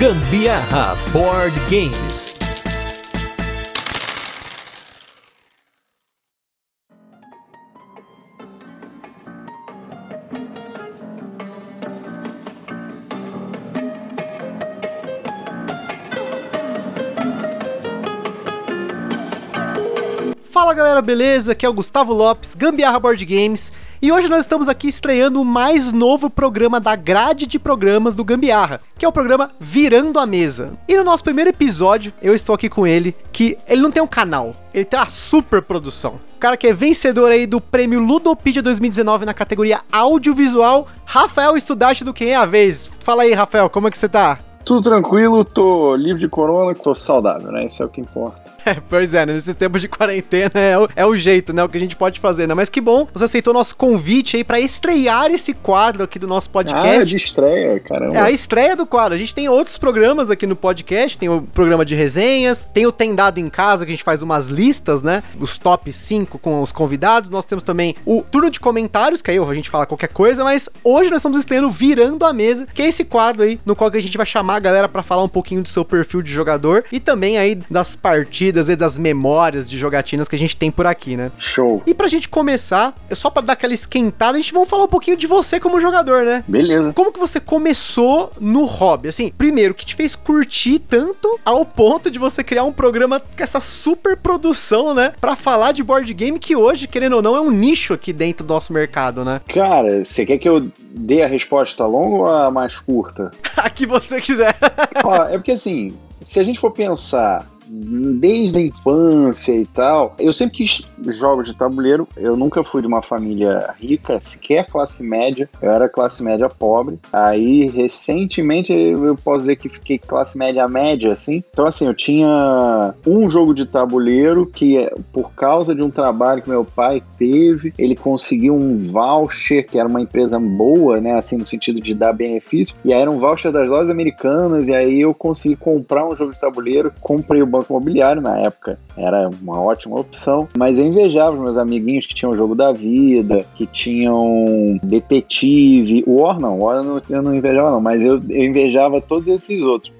Gambiarra Board Games. Fala galera, beleza? Aqui é o Gustavo Lopes, Gambiarra Board Games, e hoje nós estamos aqui estreando o mais novo programa da grade de programas do Gambiarra, que é o programa Virando a Mesa. E no nosso primeiro episódio, eu estou aqui com ele, que ele não tem um canal, ele tem uma super produção. O cara que é vencedor aí do prêmio Ludopedia 2019 na categoria audiovisual, Rafael Estudante do Quem é a Vez. Fala aí, Rafael, como é que você tá? Tudo tranquilo, tô livre de corona, tô saudável, né? Isso é o que importa. É, pois é, né? nesses tempos de quarentena é o, é o jeito, né? O que a gente pode fazer, né? Mas que bom, você aceitou nosso convite aí para estrear esse quadro aqui do nosso podcast. Ah, de estreia, caramba. É a estreia do quadro. A gente tem outros programas aqui no podcast, tem o programa de resenhas, tem o Tem Dado em Casa, que a gente faz umas listas, né? Os top 5 com os convidados. Nós temos também o turno de comentários, que aí a gente fala qualquer coisa, mas hoje nós estamos estreando Virando a Mesa, que é esse quadro aí no qual a gente vai chamar a galera para falar um pouquinho do seu perfil de jogador e também aí das partidas e das memórias de jogatinas que a gente tem por aqui, né? Show. E pra gente começar, é só para dar aquela esquentada, a gente vai falar um pouquinho de você como jogador, né? Beleza. Como que você começou no hobby? Assim, primeiro, o que te fez curtir tanto ao ponto de você criar um programa com essa super produção, né? Pra falar de board game que hoje, querendo ou não, é um nicho aqui dentro do nosso mercado, né? Cara, você quer que eu dê a resposta longa ou a mais curta? a que você quiser. Ó, é porque assim, se a gente for pensar desde a infância e tal. Eu sempre quis jogos de tabuleiro. Eu nunca fui de uma família rica, sequer classe média. Eu era classe média pobre. Aí, recentemente, eu posso dizer que fiquei classe média média, assim. Então, assim, eu tinha um jogo de tabuleiro que, por causa de um trabalho que meu pai teve, ele conseguiu um voucher, que era uma empresa boa, né? Assim, no sentido de dar benefício. E aí era um voucher das lojas americanas. E aí eu consegui comprar um jogo de tabuleiro. Comprei o banco imobiliário na época. Era uma ótima opção. Mas eu invejava os meus amiguinhos que tinham o jogo da vida, que tinham detetive. O War não, War eu não, eu não invejava, não, mas eu, eu invejava todos esses outros.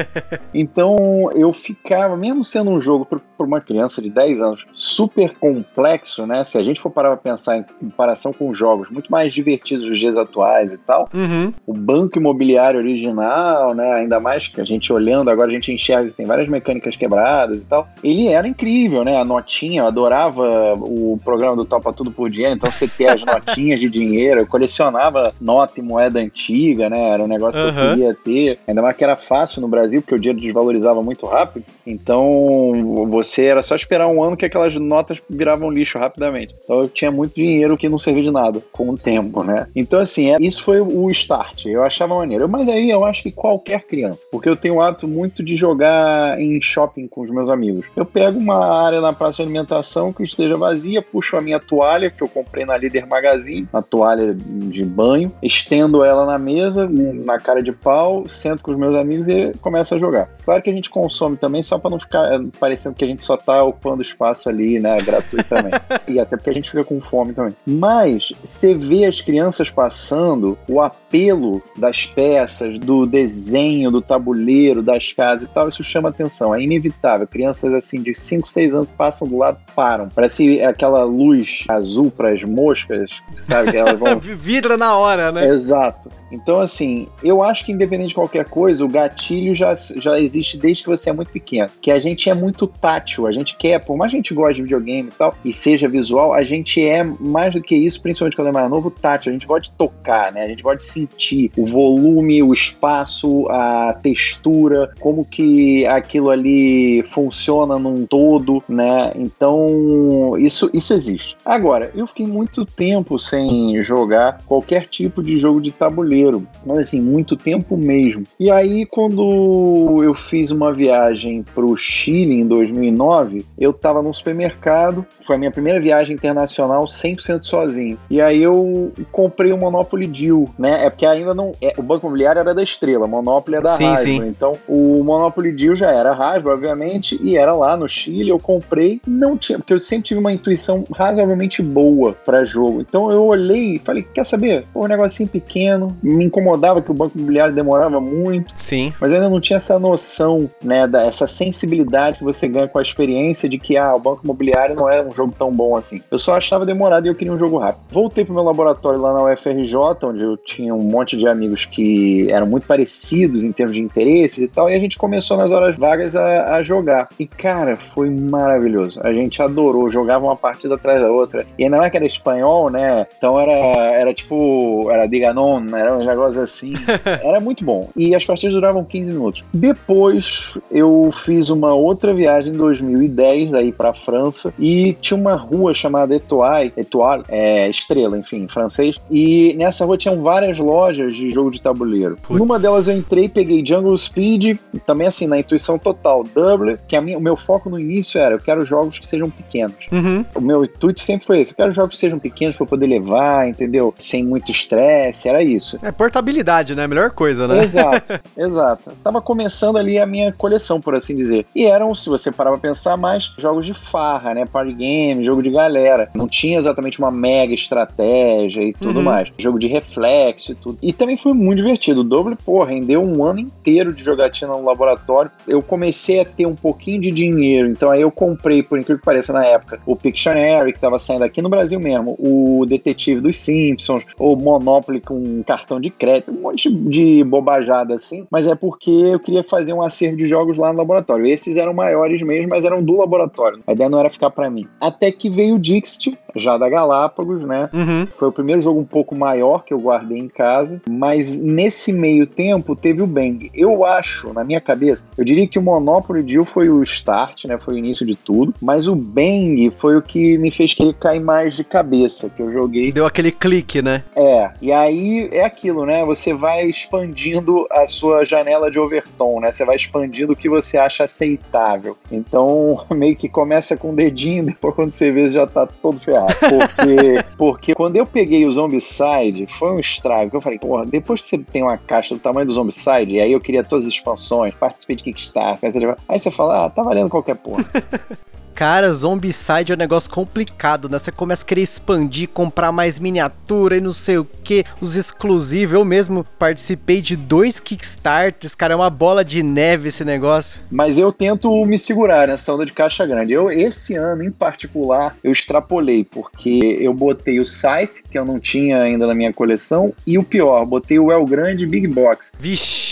então eu ficava, mesmo sendo um jogo para uma criança de 10 anos super complexo, né? Se a gente for parar para pensar em comparação com jogos muito mais divertidos dos dias atuais e tal, uhum. o banco imobiliário original, né? Ainda mais que a gente olhando agora a gente enxerga que tem várias mecânicas quebradas e tal. Ele era incrível, né? A notinha, eu adorava o programa do Topa Tudo por Dinheiro, então você ter as notinhas de dinheiro, eu colecionava nota e moeda antiga, né? Era um negócio uhum. que eu queria ter. Ainda mais que era fácil no Brasil, porque o dinheiro desvalorizava muito rápido. Então você era só esperar um ano que aquelas notas viravam lixo rapidamente. Então eu tinha muito dinheiro que não servia de nada com o tempo, né? Então, assim, é, isso foi o start. Eu achava maneiro. Mas aí eu acho que qualquer criança, porque eu tenho o hábito muito de jogar em shopping com os meus amigos. Eu pego uma área na praça de alimentação que esteja vazia, puxo a minha toalha que eu comprei na Líder Magazine, uma toalha de banho, estendo ela na mesa, na cara de pau, sento com os meus amigos e começo a jogar. Claro que a gente consome também só para não ficar eh, parecendo que a gente só tá ocupando espaço ali, né, gratuitamente. e até porque a gente fica com fome também. Mas você vê as crianças passando, o apelo das peças, do desenho, do tabuleiro, das casas e tal, isso chama atenção, é inevitável. Crianças assim de 5, 6 anos passam do lado, param. Parece aquela luz azul para as moscas, sabe? Que elas vão... Vidra na hora, né? Exato. Então, assim, eu acho que independente de qualquer coisa, o gatilho já, já existe desde que você é muito pequeno. Que a gente é muito tátil, a gente quer, por mais que a gente goste de videogame e tal, e seja visual, a gente é mais do que isso, principalmente quando é mais novo, tátil. A gente gosta de tocar, né? A gente gosta de sentir o volume, o espaço, a textura, como que aquilo ali funciona num todo, né? Então, isso, isso existe. Agora, eu fiquei muito tempo sem jogar qualquer tipo de jogo de tabuleiro, mas assim, muito tempo mesmo. E aí, quando eu fiz uma viagem pro Chile em 2009, eu tava num supermercado, foi a minha primeira viagem internacional 100% sozinho. E aí eu comprei o Monopoly Deal, né? É porque ainda não. É, o Banco Imobiliário era da Estrela, Monopoly é da sim, Hasbro. Sim. Então, o Monopoly Deal já era Hasbro, obviamente, e era lá no Chile, eu comprei, não tinha, porque eu sempre tive uma intuição razoavelmente boa para jogo. Então eu olhei e falei, quer saber? Pô, um negocinho pequeno, me incomodava que o banco imobiliário demorava muito. Sim. Mas eu ainda não tinha essa noção, né, da, essa sensibilidade que você ganha com a experiência de que, ah, o banco imobiliário não é um jogo tão bom assim. Eu só achava demorado e eu queria um jogo rápido. Voltei pro meu laboratório lá na UFRJ, onde eu tinha um monte de amigos que eram muito parecidos em termos de interesses e tal, e a gente começou nas horas vagas a, a jogar. E, cara, foi maravilhoso. A gente adorou, jogava uma partida atrás da outra. E ainda mais que era espanhol, né? Então era, era tipo, era Diganon, era um negócio assim. Era muito bom. E as partidas duravam 15 minutos. Depois eu fiz uma outra viagem em 2010 aí para França e tinha uma rua chamada Etoile, Etoile, é, Estrela, enfim, em francês. E nessa rua tinham várias lojas de jogo de tabuleiro. Putz. Numa delas eu entrei, peguei Jungle Speed, também assim, na intuição total, Double, que a minha, o meu foco no início era, eu quero jogos que sejam pequenos. Uhum. O meu intuito sempre foi esse, eu quero jogos que sejam pequenos para eu poder levar, entendeu? Sem muito estresse, era isso. É portabilidade, né? Melhor coisa, né? Exato, exato. Tava começando ali a minha coleção, por assim dizer. E eram, se você parar pra pensar mais, jogos de farra, né? Party game, jogo de galera. Não tinha exatamente uma mega estratégia e tudo Uhum. mais. Jogo de reflexo e tudo. E também foi muito divertido. O Double, pô, rendeu um ano inteiro de jogatina no laboratório. Eu comecei a ter um pouquinho de dinheiro, então aí eu comprei, por incrível que pareça, na época, o Pictionary, que tava saindo aqui no Brasil mesmo, o Detetive dos Simpsons, o Monopoly com cartão de crédito, um monte de bobajada assim, mas é porque eu queria fazer um acervo de jogos lá no laboratório. Esses eram maiores mesmo, mas eram do laboratório. A ideia não era ficar pra mim. Até que veio o Dixit, já da Galápagos, né? Uhum. Foi o primeiro jogo um pouco maior que eu guardei em casa, mas nesse meio tempo teve o Bang. Eu acho, na minha cabeça, eu diria que o Monopoly Deal foi o start, né? Foi o início de tudo, mas o Bang foi o que me fez querer cair mais de cabeça, que eu joguei Deu aquele clique, né? é, e aí é aquilo, né? Você vai expandindo a sua janela de overton, né? Você vai expandindo o que você acha aceitável. Então, meio que começa com o dedinho, depois quando você vê, já tá todo ferrado. Porque, porque quando eu peguei o Zombicide, foi um estrago. Eu falei, porra, depois que você tem uma caixa do tamanho do Zombicide, e aí eu queria todas as expansões, participei de Kickstarter, aí você- aí você fala, ah, tá valendo qualquer porra. Cara, Zombicide é um negócio complicado, né? Você começa a querer expandir, comprar mais miniatura e não sei o que, os exclusivos. Eu mesmo participei de dois Kickstarters, cara, é uma bola de neve esse negócio. Mas eu tento me segurar nessa onda de caixa grande. Eu, esse ano, em particular, eu extrapolei, porque eu botei o Scythe, que eu não tinha ainda na minha coleção, e o pior, botei o El Grande Big Box. Vixe!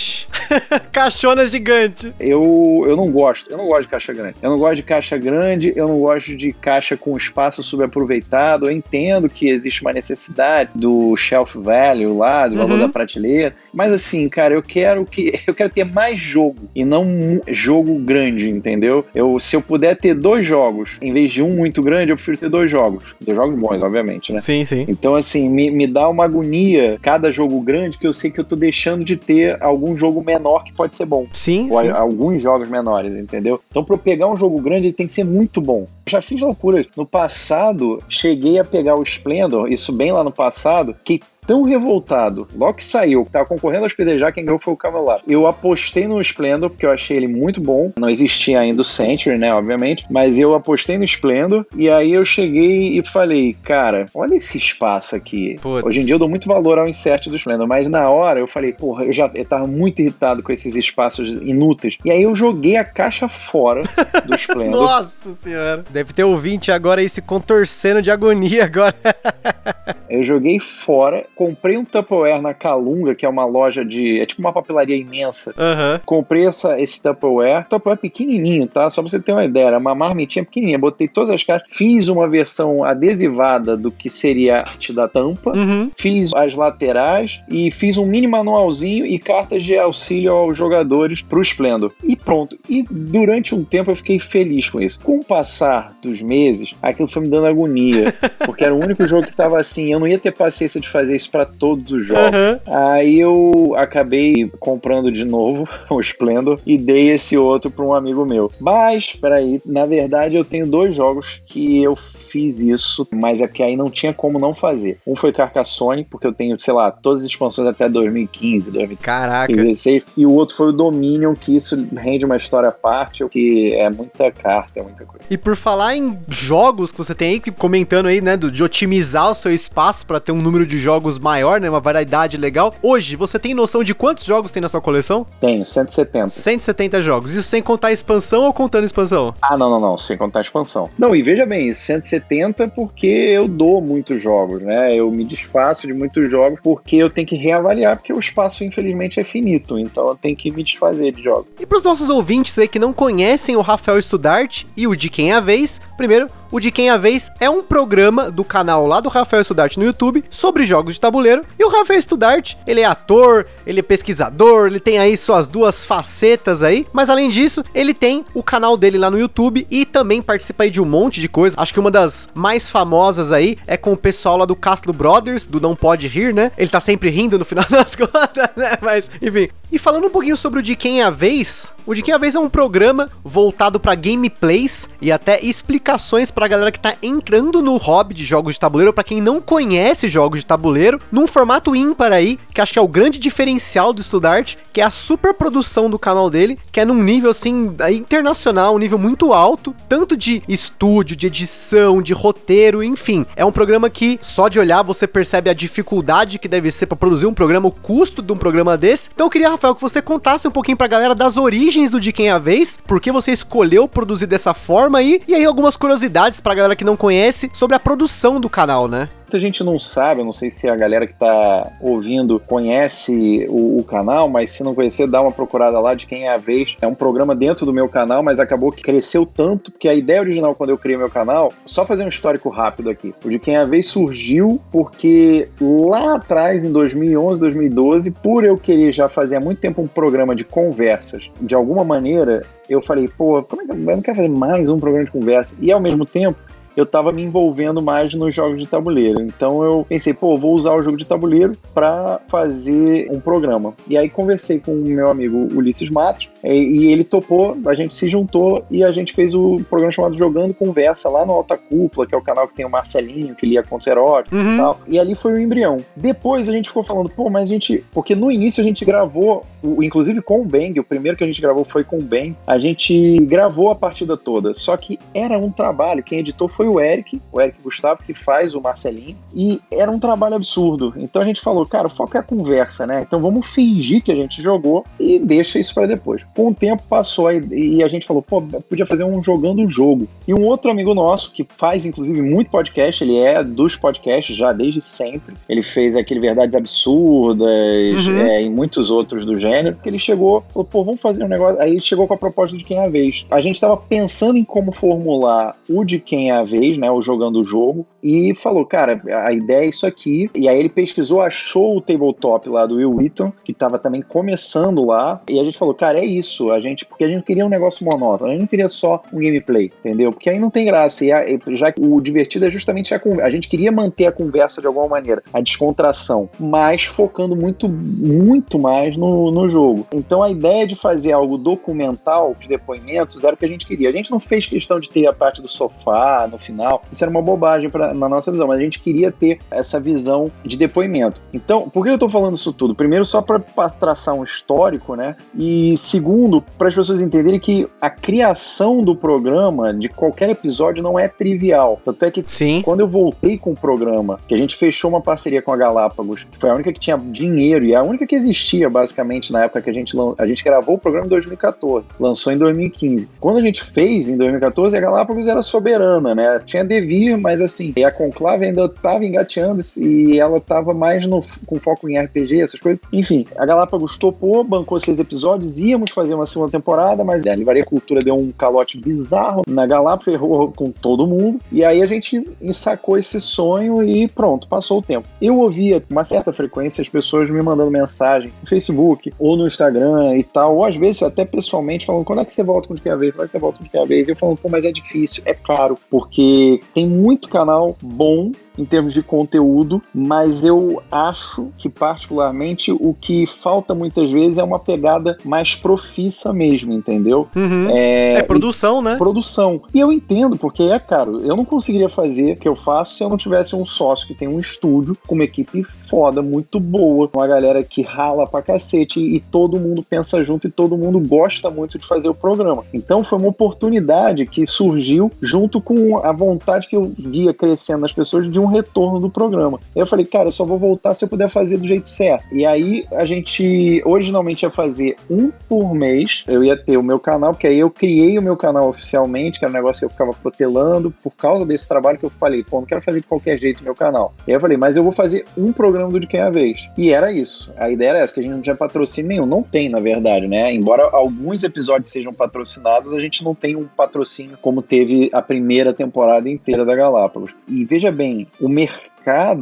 Caixona gigante. Eu, eu não gosto, eu não gosto de caixa grande. Eu não gosto de caixa grande, eu não gosto de caixa com espaço subaproveitado. Eu entendo que existe uma necessidade do shelf value lá, do valor Uhum. da prateleira. Mas assim, cara, eu quero que eu quero ter mais jogo e não um jogo grande, entendeu? Eu, se eu puder ter dois jogos, em vez de um muito grande, eu prefiro ter dois jogos. Dois jogos bons, obviamente, né? Sim, sim. Então, assim, me, me dá uma agonia cada jogo grande que eu sei que eu tô deixando de ter algum jogo menor que pode ser bom. Sim, Ou sim. alguns jogos menores, entendeu? Então, pra eu pegar um jogo grande, ele tem que ser muito bom. Já fiz loucuras. No passado, cheguei a pegar o Splendor, isso bem lá no passado, que tão revoltado, logo que saiu, que tava concorrendo ao Spedejar, quem ganhou foi o Cavalado. Eu apostei no Splendor, porque eu achei ele muito bom. Não existia ainda o Century, né, obviamente, mas eu apostei no Splendor, e aí eu cheguei e falei, cara, olha esse espaço aqui. Hoje em dia eu dou muito valor ao insert do Splendor, mas na hora eu falei, porra, eu já eu tava muito irritado com esses espaços inúteis. E aí eu joguei a caixa fora do Splendor. Nossa senhora. Deve ter ouvinte agora aí se contorcendo de agonia agora. Eu joguei fora, comprei um Tupperware na Calunga, que é uma loja de. É tipo uma papelaria imensa. Aham. Comprei essa, esse Tupperware. Tupperware pequenininho, tá? Só pra você ter uma ideia. Era uma marmitinha pequenininha. Botei todas as caixas. Fiz uma versão adesivada do que seria a arte da tampa. Uhum. Fiz as laterais e fiz um mini manualzinho e cartas de auxílio aos jogadores pro Splendor. E pronto. E durante um tempo eu fiquei feliz com isso. Com o passar dos meses, aquilo foi me dando agonia. Porque era o único jogo que tava assim. Eu não ia ter paciência de fazer isso pra todos os jogos. Aham. Aí eu acabei comprando de novo o Splendor e dei esse outro para um amigo meu. Mas, peraí, na verdade eu tenho dois jogos que eu fiz isso, mas é porque aí não tinha como não fazer. Um foi Carcassonne, porque eu tenho, sei lá, todas as expansões até 2015, 2016, e o outro foi o Dominion, que isso rende uma história à parte, que é muita carta, é muita coisa. E por falar em jogos que você tem aí, comentando aí, né, de otimizar o seu espaço para ter um número de jogos maior, né, uma variedade legal. Hoje, você tem noção de quantos jogos tem na sua coleção? Tenho, 170. 170 jogos. Isso sem contar a expansão ou contando a expansão? Ah, não, não, não, sem contar a expansão. Não, e veja bem, 170 porque eu dou muitos jogos, né? Eu me desfaço de muitos jogos porque eu tenho que reavaliar, porque o espaço, infelizmente, é finito. Então eu tenho que me desfazer de jogos. E para os nossos ouvintes aí que não conhecem o Rafael Studart e o De Quem é a Vez, primeiro, o De Quem a Vez é um programa do canal lá do Rafael Studart no YouTube sobre jogos de tabuleiro. E o Rafael Studart, ele é ator, ele é pesquisador, ele tem aí suas duas facetas aí. Mas além disso, ele tem o canal dele lá no YouTube e também participa aí de um monte de coisa. Acho que uma das mais famosas aí é com o pessoal lá do Castro Brothers, do Não Pode Rir, né? Ele tá sempre rindo no final das contas, né? Mas, enfim. E falando um pouquinho sobre o De Quem a Vez, o De Quem a Vez é um programa voltado para gameplays e até explicações pra galera que tá entrando no hobby de jogos de tabuleiro, para quem não conhece jogos de tabuleiro, num formato ímpar aí, que acho que é o grande diferencial do Studart, que é a super produção do canal dele, que é num nível assim internacional, um nível muito alto, tanto de estúdio, de edição, de roteiro, enfim. É um programa que só de olhar você percebe a dificuldade que deve ser para produzir um programa, o custo de um programa desse. Então eu queria, Rafael, que você contasse um pouquinho pra galera das origens do De Quem é a Vez, por que você escolheu produzir dessa forma aí, e aí algumas curiosidades curiosidades pra galera que não conhece sobre a produção do canal, né? Muita gente não sabe, eu não sei se a galera que tá ouvindo conhece o, o, canal, mas se não conhecer, dá uma procurada lá de quem é a vez. É um programa dentro do meu canal, mas acabou que cresceu tanto, porque a ideia original quando eu criei meu canal, só fazer um histórico rápido aqui. O de quem é a vez surgiu porque lá atrás, em 2011, 2012, por eu querer já fazer há muito tempo um programa de conversas, de alguma maneira, eu falei, pô, como é que eu não quero fazer mais um programa de conversa? E ao mesmo tempo, eu estava me envolvendo mais nos jogos de tabuleiro. Então eu pensei, pô, vou usar o jogo de tabuleiro para fazer um programa. E aí conversei com o meu amigo Ulisses Matos e, ele topou, a gente se juntou e a gente fez o programa chamado Jogando Conversa lá no Alta Cúpula, que é o canal que tem o Marcelinho, que lia contos eróticos uhum. e tal. E ali foi o embrião. Depois a gente ficou falando, pô, mas a gente. Porque no início a gente gravou, inclusive com o Bang, o primeiro que a gente gravou foi com o Bang. A gente gravou a partida toda. Só que era um trabalho, quem editou foi o Eric, o Eric Gustavo, que faz o Marcelinho, e era um trabalho absurdo. Então a gente falou, cara, o foco é a conversa, né? Então vamos fingir que a gente jogou e deixa isso para depois. Com o tempo passou e a gente falou, pô, podia fazer um jogando o jogo. E um outro amigo nosso, que faz inclusive muito podcast, ele é dos podcasts já desde sempre. Ele fez aquele Verdades Absurdas uhum. é, e muitos outros do gênero, que ele chegou, falou, pô, vamos fazer um negócio. Aí ele chegou com a proposta de quem é a vez. A gente estava pensando em como formular o de quem é a vez, né, o jogando o jogo, e falou, cara, a ideia é isso aqui. E aí ele pesquisou, achou o tabletop lá do Will Wheaton, que estava também começando lá, e a gente falou, cara, é isso, a gente, porque a gente queria um negócio monótono, a gente não queria só um gameplay, entendeu? Porque aí não tem graça, e a, já que o divertido é justamente a conversa, a gente queria manter a conversa de alguma maneira, a descontração, mas focando muito, muito mais no, no jogo. Então a ideia de fazer algo documental, de depoimentos, era o que a gente queria. A gente não fez questão de ter a parte do sofá no final, isso era uma bobagem pra, na nossa visão, mas a gente queria ter essa visão de depoimento. Então, por que eu estou falando isso tudo? Primeiro, só para traçar um histórico, né? E segundo, para as pessoas entenderem que a criação do programa, de qualquer episódio, não é trivial. Tanto é que Sim. quando eu voltei com o programa, que a gente fechou uma parceria com a Galápagos, que foi a única que tinha dinheiro e a única que existia, basicamente, na época que a gente, a gente gravou o programa em 2014, lançou em 2015. Quando a gente fez em 2014, a Galápagos era soberana, né? Tinha devir, mas assim, a Conclave ainda estava engateando e ela estava mais no, com foco em RPG, essas coisas. Enfim, a Galápagos topou, bancou seis episódios, íamos fazer uma segunda temporada, mas a Livraria Cultura deu um calote bizarro na Galápagos, ferrou com todo mundo, e aí a gente ensacou esse sonho e pronto, passou o tempo. Eu ouvia com uma certa frequência as pessoas me mandando mensagem no Facebook ou no Instagram e tal, ou às vezes até pessoalmente falando, quando é que você volta com o que a vez? Quando é você volta com o que a vez? Eu falando, pô, mas é difícil, é caro, porque porque tem muito canal bom em termos de conteúdo, mas eu acho que, particularmente, o que falta muitas vezes é uma pegada mais profissa mesmo, entendeu? Uhum. É, é, produção, né? Produção. E eu entendo, porque é caro. Eu não conseguiria fazer o que eu faço se eu não tivesse um sócio que tem um estúdio com uma equipe foda, muito boa, uma galera que rala pra cacete e todo mundo pensa junto e todo mundo gosta muito de fazer o programa. Então foi uma oportunidade que surgiu junto com a vontade que eu via crescendo nas pessoas de um retorno do programa. Eu falei, cara, eu só vou voltar se eu puder fazer do jeito certo. E aí a gente originalmente ia fazer um por mês. Eu ia ter o meu canal, porque aí eu criei o meu canal oficialmente, que era um negócio que eu ficava protelando por causa desse trabalho que eu falei, pô, não quero fazer de qualquer jeito meu canal. E aí eu falei, mas eu vou fazer um programa do De Quem é a Vez. E era isso. A ideia era essa, que a gente não tinha patrocínio nenhum. Não tem, na verdade, né? Embora alguns episódios sejam patrocinados, a gente não tem um patrocínio como teve a primeira temporada inteira da Galápagos. E veja bem, o mercado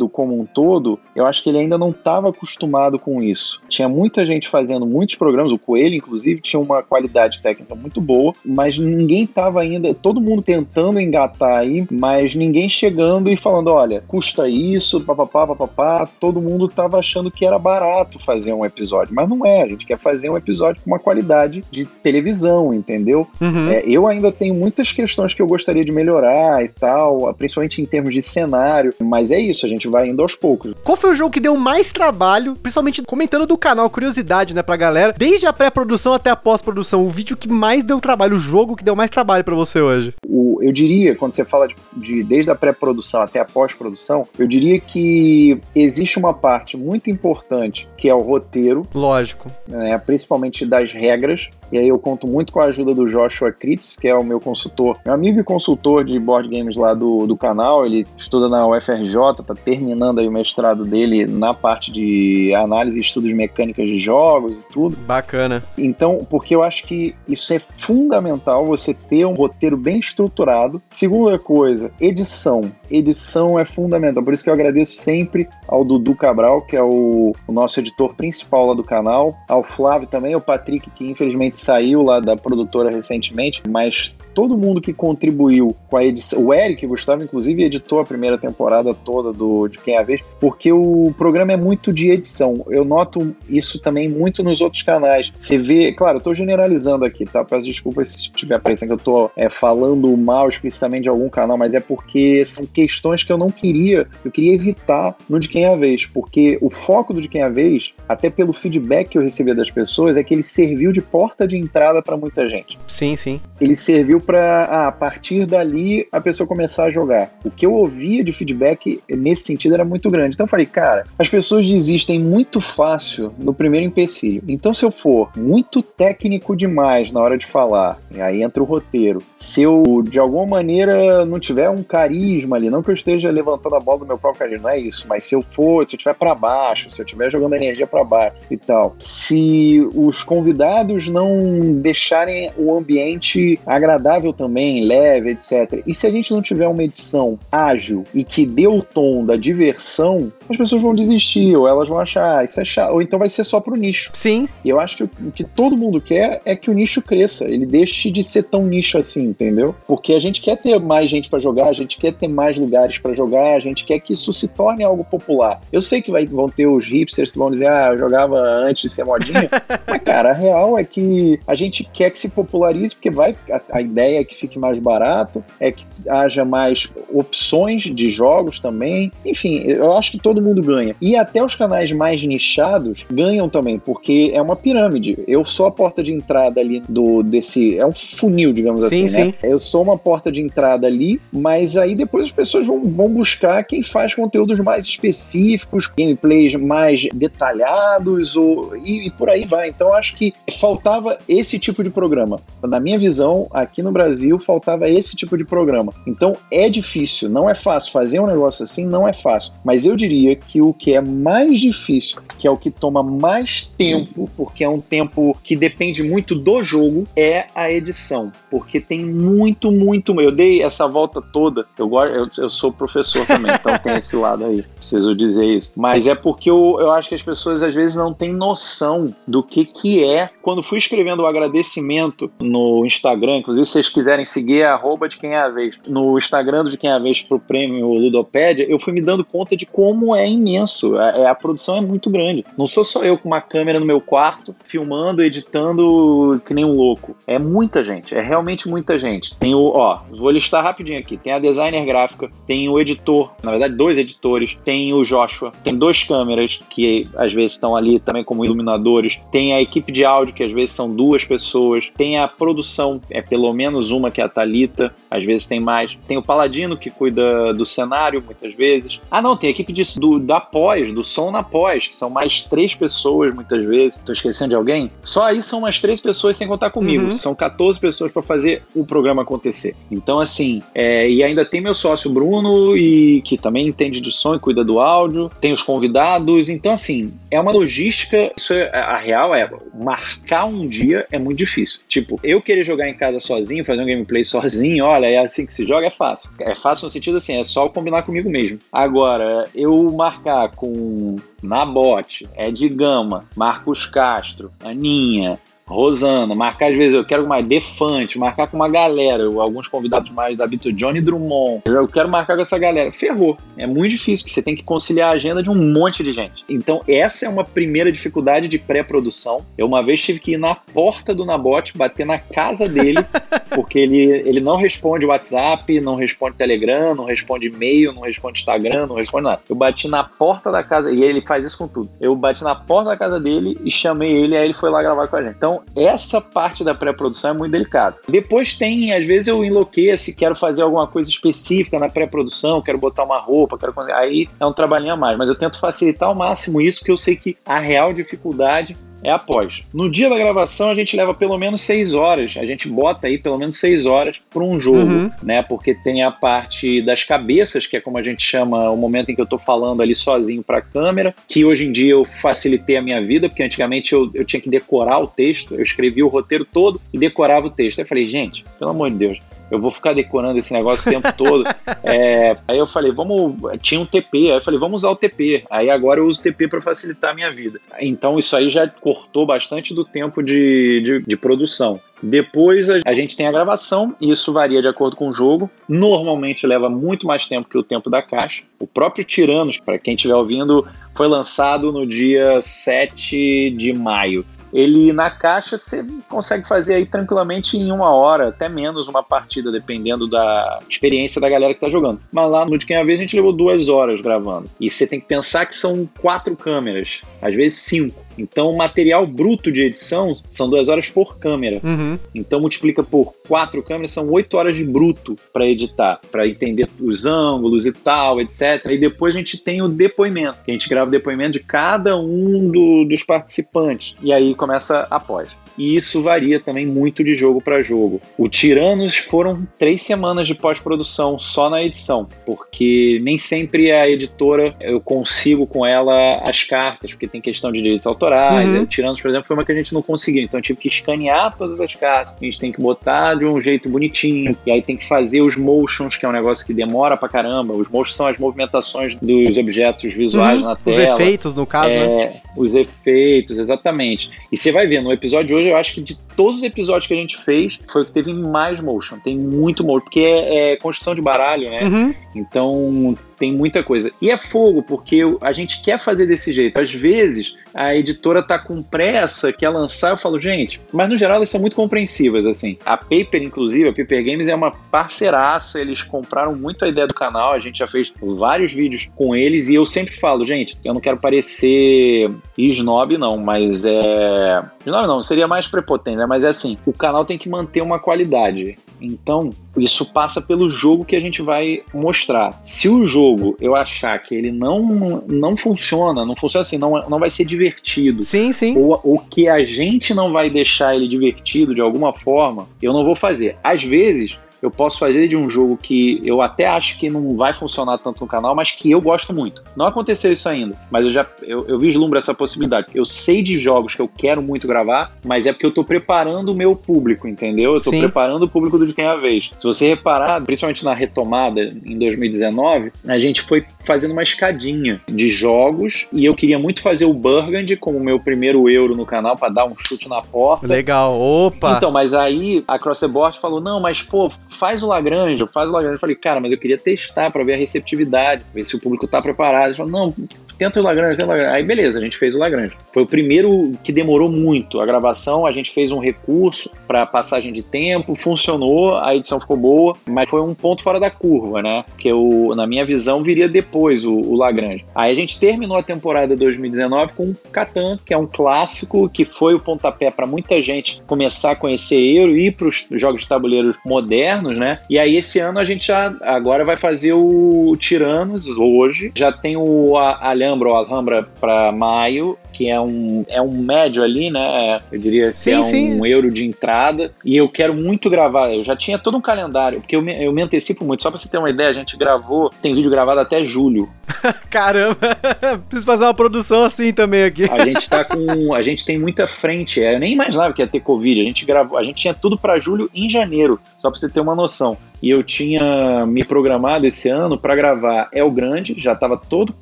como um todo, eu acho que ele ainda não estava acostumado com isso. Tinha muita gente fazendo muitos programas, o Coelho, inclusive, tinha uma qualidade técnica muito boa, mas ninguém estava ainda, todo mundo tentando engatar aí, mas ninguém chegando e falando: olha, custa isso, papapá, papapá. Todo mundo estava achando que era barato fazer um episódio, mas não é. A gente quer fazer um episódio com uma qualidade de televisão, entendeu? Uhum. É, eu ainda tenho muitas questões que eu gostaria de melhorar e tal, principalmente em termos de cenário, mas é isso, a gente vai indo aos poucos. Qual foi o jogo que deu mais trabalho, principalmente comentando do canal, curiosidade, né, pra galera, desde a pré-produção até a pós-produção, o vídeo que mais deu trabalho, o jogo que deu mais trabalho para você hoje? O, eu diria, quando você fala de, de desde a pré-produção até a pós-produção, eu diria que existe uma parte muito importante que é o roteiro. Lógico. Né, principalmente das regras, e aí eu conto muito com a ajuda do Joshua Kritz, que é o meu consultor, meu amigo e consultor de board games lá do, do canal. Ele estuda na UFRJ, tá terminando aí o mestrado dele na parte de análise e estudos mecânicas de jogos e tudo. Bacana. Então, porque eu acho que isso é fundamental, você ter um roteiro bem estruturado. Segunda coisa, edição. Edição é fundamental, por isso que eu agradeço sempre ao Dudu Cabral, que é o, o nosso editor principal lá do canal, ao Flávio também, ao Patrick, que infelizmente saiu lá da produtora recentemente, mas todo mundo que contribuiu com a edição, o Eric Gustavo, inclusive, editou a primeira temporada toda do De Quem é a Vez, porque o programa é muito de edição. Eu noto isso também muito nos outros canais. Você vê, claro, eu tô generalizando aqui, tá? Peço desculpas se tiver parecendo que eu tô é, falando mal explicitamente de algum canal, mas é porque são questões que eu não queria, eu queria evitar no De Quem é a Vez, porque o foco do De Quem é a Vez, até pelo feedback que eu recebia das pessoas, é que ele serviu de porta de entrada para muita gente. Sim, sim. Ele serviu para ah, a partir dali a pessoa começar a jogar. O que eu ouvia de feedback nesse sentido era muito grande. Então eu falei, cara, as pessoas desistem muito fácil no primeiro empecilho. Então se eu for muito técnico demais na hora de falar, aí entra o roteiro. Se eu de alguma maneira não tiver um carisma ali, não que eu esteja levantando a bola do meu próprio carisma, não é isso, mas se eu for, se eu estiver para baixo, se eu estiver jogando energia para baixo e tal, se os convidados não deixarem o ambiente agradável também, leve, etc. E se a gente não tiver uma edição ágil e que dê o tom da diversão, as pessoas vão desistir, ou elas vão achar, ah, isso é chato, ou então vai ser só pro nicho. Sim. E eu acho que o, que todo mundo quer é que o nicho cresça, ele deixe de ser tão nicho assim, entendeu? Porque a gente quer ter mais gente para jogar, a gente quer ter mais lugares para jogar, a gente quer que isso se torne algo popular. Eu sei que vai, vão ter os hipsters que vão dizer, ah, eu jogava antes de ser modinha, mas cara, a real é que a gente quer que se popularize, porque vai, a, a, ideia é que fique mais barato, é que haja mais opções de jogos também. Enfim, eu acho que todo mundo ganha. E até os canais mais nichados ganham também, porque é uma pirâmide. Eu sou a porta de entrada ali do desse. É um funil, digamos sim, assim, sim. né? Eu sou uma porta de entrada ali, mas aí depois as pessoas vão, vão buscar quem faz conteúdos mais específicos, gameplays mais detalhados, ou, e, e por aí vai. Então acho que faltava esse tipo de programa. Na minha visão, aqui no Brasil, faltava esse tipo de programa. Então é difícil, não é fácil. Fazer um negócio assim não é fácil. Mas eu diria diria que o que é mais difícil, que é o que toma mais tempo, porque é um tempo que depende muito do jogo, é a edição. Porque tem muito, muito. Eu dei essa volta toda. Eu, eu, eu sou professor também, então tem esse lado aí. Preciso dizer isso. Mas é porque eu, eu acho que as pessoas às vezes não têm noção do que, que é. Quando fui escrevendo o agradecimento no Instagram, inclusive se vocês quiserem seguir, é arroba de quem é a vez. No Instagram de quem é a vez pro prêmio Ludopédia, eu fui me dando conta de como é imenso. A, é, a produção é muito grande. Não sou só eu com uma câmera no meu quarto, filmando, editando que nem um louco. É muita gente, é realmente muita gente. Tem o, ó, vou listar rapidinho aqui. Tem a designer gráfica, tem o editor, na verdade, dois editores, tem o Joshua, tem duas câmeras que às vezes estão ali também como iluminadores, tem a equipe de áudio, que às vezes são duas pessoas, tem a produção, é pelo menos uma que é a Talita, às vezes tem mais. Tem o Paladino que cuida do cenário muitas vezes. Ah, não, tem a equipe de, do, da pós, do som na pós, que são mais três pessoas muitas vezes. Tô esquecendo de alguém? Só aí são umas três pessoas sem contar comigo. Uhum. São 14 pessoas para fazer o programa acontecer. Então, assim, é, e ainda tem meu sócio Bruno, e que também entende de som e cuida do áudio, tem os convidados. Então, assim, é uma logística. Isso é, a real é marcar um dia é muito difícil. Tipo, eu querer jogar em casa sozinho, fazer um gameplay sozinho, olha, é assim que se joga, é fácil. É fácil no sentido assim, é só combinar comigo mesmo. Agora, eu marcar com Nabote, Ed Gama, Marcos Castro, Aninha, Rosana, marcar às vezes, eu quero mais Defante, marcar com uma galera, eu, alguns convidados mais da Bito Johnny Drummond, eu quero marcar com essa galera. Ferrou. É muito difícil, que você tem que conciliar a agenda de um monte de gente. Então, essa é uma primeira dificuldade de pré-produção. Eu uma vez tive que ir na porta do Nabote, bater na casa dele, porque ele, ele não responde WhatsApp, não responde Telegram, não responde e-mail, não responde Instagram, não responde nada. Eu bati na porta da casa, e ele faz isso com tudo. Eu bati na porta da casa dele e chamei ele, aí ele foi lá gravar com a gente. Então, essa parte da pré-produção é muito delicada. Depois tem, às vezes eu enlouqueço e quero fazer alguma coisa específica na pré-produção, quero botar uma roupa, quero aí é um trabalhinho a mais, mas eu tento facilitar ao máximo isso, porque eu sei que a real dificuldade é após. No dia da gravação, a gente leva pelo menos seis horas. A gente bota aí pelo menos seis horas para um jogo, uhum. né? Porque tem a parte das cabeças, que é como a gente chama o momento em que eu tô falando ali sozinho para a câmera, que hoje em dia eu facilitei a minha vida, porque antigamente eu, eu tinha que decorar o texto, eu escrevia o roteiro todo e decorava o texto. Aí eu falei, gente, pelo amor de Deus, eu vou ficar decorando esse negócio o tempo todo. É, aí eu falei, vamos. Tinha um TP, aí eu falei, vamos usar o TP. Aí agora eu uso o TP para facilitar a minha vida. Então isso aí já cortou bastante do tempo de, de, de produção. Depois a gente tem a gravação, e isso varia de acordo com o jogo. Normalmente leva muito mais tempo que o tempo da caixa. O próprio Tiranos, para quem estiver ouvindo, foi lançado no dia 7 de maio ele na caixa você consegue fazer aí tranquilamente em uma hora, até menos uma partida, dependendo da experiência da galera que tá jogando. Mas lá no De Quem a Vez a gente levou duas horas gravando. E você tem que pensar que são quatro câmeras, às vezes cinco. Então, o material bruto de edição são duas horas por câmera. Uhum. Então, multiplica por quatro câmeras, são oito horas de bruto para editar, para entender os ângulos e tal, etc. E depois a gente tem o depoimento, que a gente grava o depoimento de cada um do, dos participantes. E aí começa após e isso varia também muito de jogo para jogo. O Tiranos foram três semanas de pós-produção só na edição, porque nem sempre a editora eu consigo com ela as cartas, porque tem questão de direitos autorais. Uhum. O Tiranos, por exemplo, foi uma que a gente não conseguiu, então eu tive que escanear todas as cartas, a gente tem que botar de um jeito bonitinho, e aí tem que fazer os motions, que é um negócio que demora pra caramba. Os motions são as movimentações dos objetos visuais uhum. na tela. Os efeitos, no caso, é, né? Os efeitos, exatamente. E você vai ver, no episódio de hoje eu acho que de todos os episódios que a gente fez, foi o que teve mais motion. Tem muito motion, porque é, é construção de baralho, né? Uhum. Então tem muita coisa. E é fogo, porque a gente quer fazer desse jeito. Às vezes, a editora tá com pressa, quer lançar, eu falo, gente, mas no geral elas são muito compreensivas, assim. A Paper, inclusive, a Paper Games é uma parceiraça, eles compraram muito a ideia do canal, a gente já fez vários vídeos com eles, e eu sempre falo, gente, eu não quero parecer snob, não, mas é. Snob não, seria mais prepotente, né? Mas é assim, o canal tem que manter uma qualidade. Então, isso passa pelo jogo que a gente vai mostrar. Se o jogo eu achar que ele não, não funciona, não funciona assim, não, não vai ser divertido. Sim, sim. Ou, ou que a gente não vai deixar ele divertido de alguma forma, eu não vou fazer. Às vezes, eu posso fazer de um jogo que eu até acho que não vai funcionar tanto no canal, mas que eu gosto muito. Não aconteceu isso ainda, mas eu já eu, eu vislumbro essa possibilidade. Eu sei de jogos que eu quero muito gravar, mas é porque eu tô preparando o meu público, entendeu? Eu tô Sim. preparando o público do De Quem é a Vez. Se você reparar, principalmente na retomada em 2019, a gente foi fazendo uma escadinha de jogos e eu queria muito fazer o Burgundy como meu primeiro euro no canal para dar um chute na porta. Legal, opa! Então, mas aí a Cross the Board falou: não, mas pô, faz o Lagrange, faz o Lagrange. Eu falei, cara, mas eu queria testar para ver a receptividade, ver se o público tá preparado. Ele falou, não, tenta o Lagrange, tenta o Lagrange. Aí beleza, a gente fez o Lagrange. Foi o primeiro que demorou muito a gravação, a gente fez um recurso para passagem de tempo, funcionou, a edição ficou boa, mas foi um ponto fora da curva, né? Que eu, na minha visão, viria depois o, o Lagrange. Aí a gente terminou a temporada 2019 com o Catan, que é um clássico, que foi o pontapé para muita gente começar a conhecer Euro e ir para os jogos de tabuleiro modernos, né? E aí esse ano a gente já agora vai fazer o Tiranos hoje, já tem o Alhambra ou Alhambra para maio que é um, é um médio ali, né? Eu diria que sim, é sim. um euro de entrada. E eu quero muito gravar. Eu já tinha todo um calendário, porque eu me, eu me antecipo muito. Só pra você ter uma ideia, a gente gravou, tem vídeo gravado até julho. Caramba! Preciso fazer uma produção assim também aqui. A gente tá com. A gente tem muita frente. Eu nem imaginava que ia ter Covid. A gente gravou, a gente tinha tudo para julho em janeiro, só pra você ter uma noção e eu tinha me programado esse ano para gravar El Grande, já estava todo